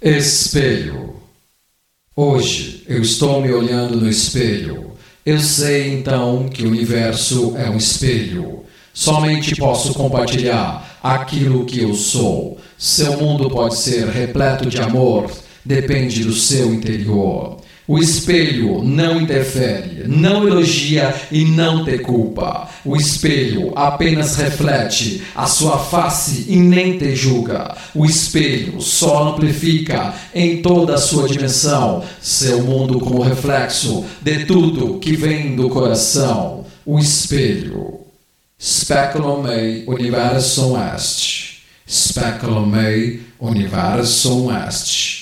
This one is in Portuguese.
Espelho. Hoje eu estou me olhando no espelho. Eu sei então que o universo é um espelho. Somente posso compartilhar aquilo que eu sou. Seu mundo pode ser repleto de amor, depende do seu interior. O espelho não interfere, não elogia e não te culpa. O espelho apenas reflete a sua face e nem te julga. O espelho só amplifica em toda a sua dimensão seu mundo como reflexo de tudo que vem do coração. O espelho. Speculum mei universum est. Speculum mei universum est.